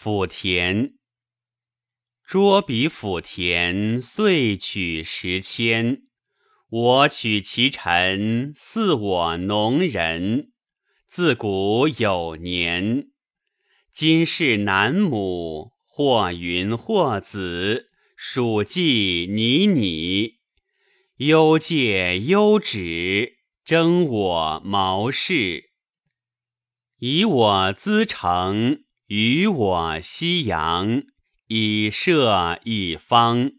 抚田。捉彼抚田，遂取十千。我取其臣，似我农人。自古有年，今是南母，或云或子，属稷拟拟。忧戒忧止，争我毛氏。以我资成，与我西阳，以设一方。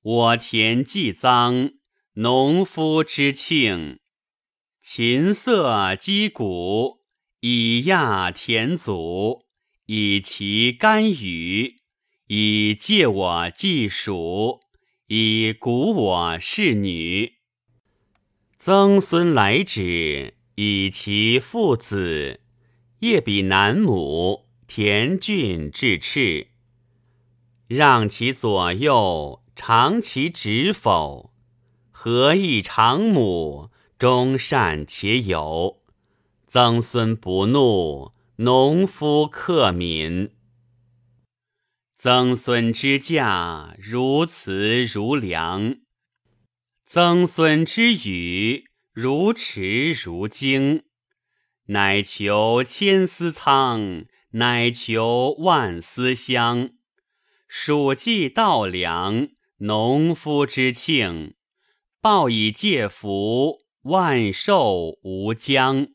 我田既臧，农夫之庆。琴瑟击鼓，以亚田祖，以其干羽，以借我祭属，以鼓我侍女。曾孙来止，以其父子，业比南亩，田郡至赤。让其左右，尝其止否？何以长母？忠善且有，曾孙不怒，农夫克民。曾孙之驾，如慈如梁；曾孙之语，如驰如惊。乃求千丝仓，乃求万思乡。暑季稻粱，农夫之庆。报以借福。万寿无疆。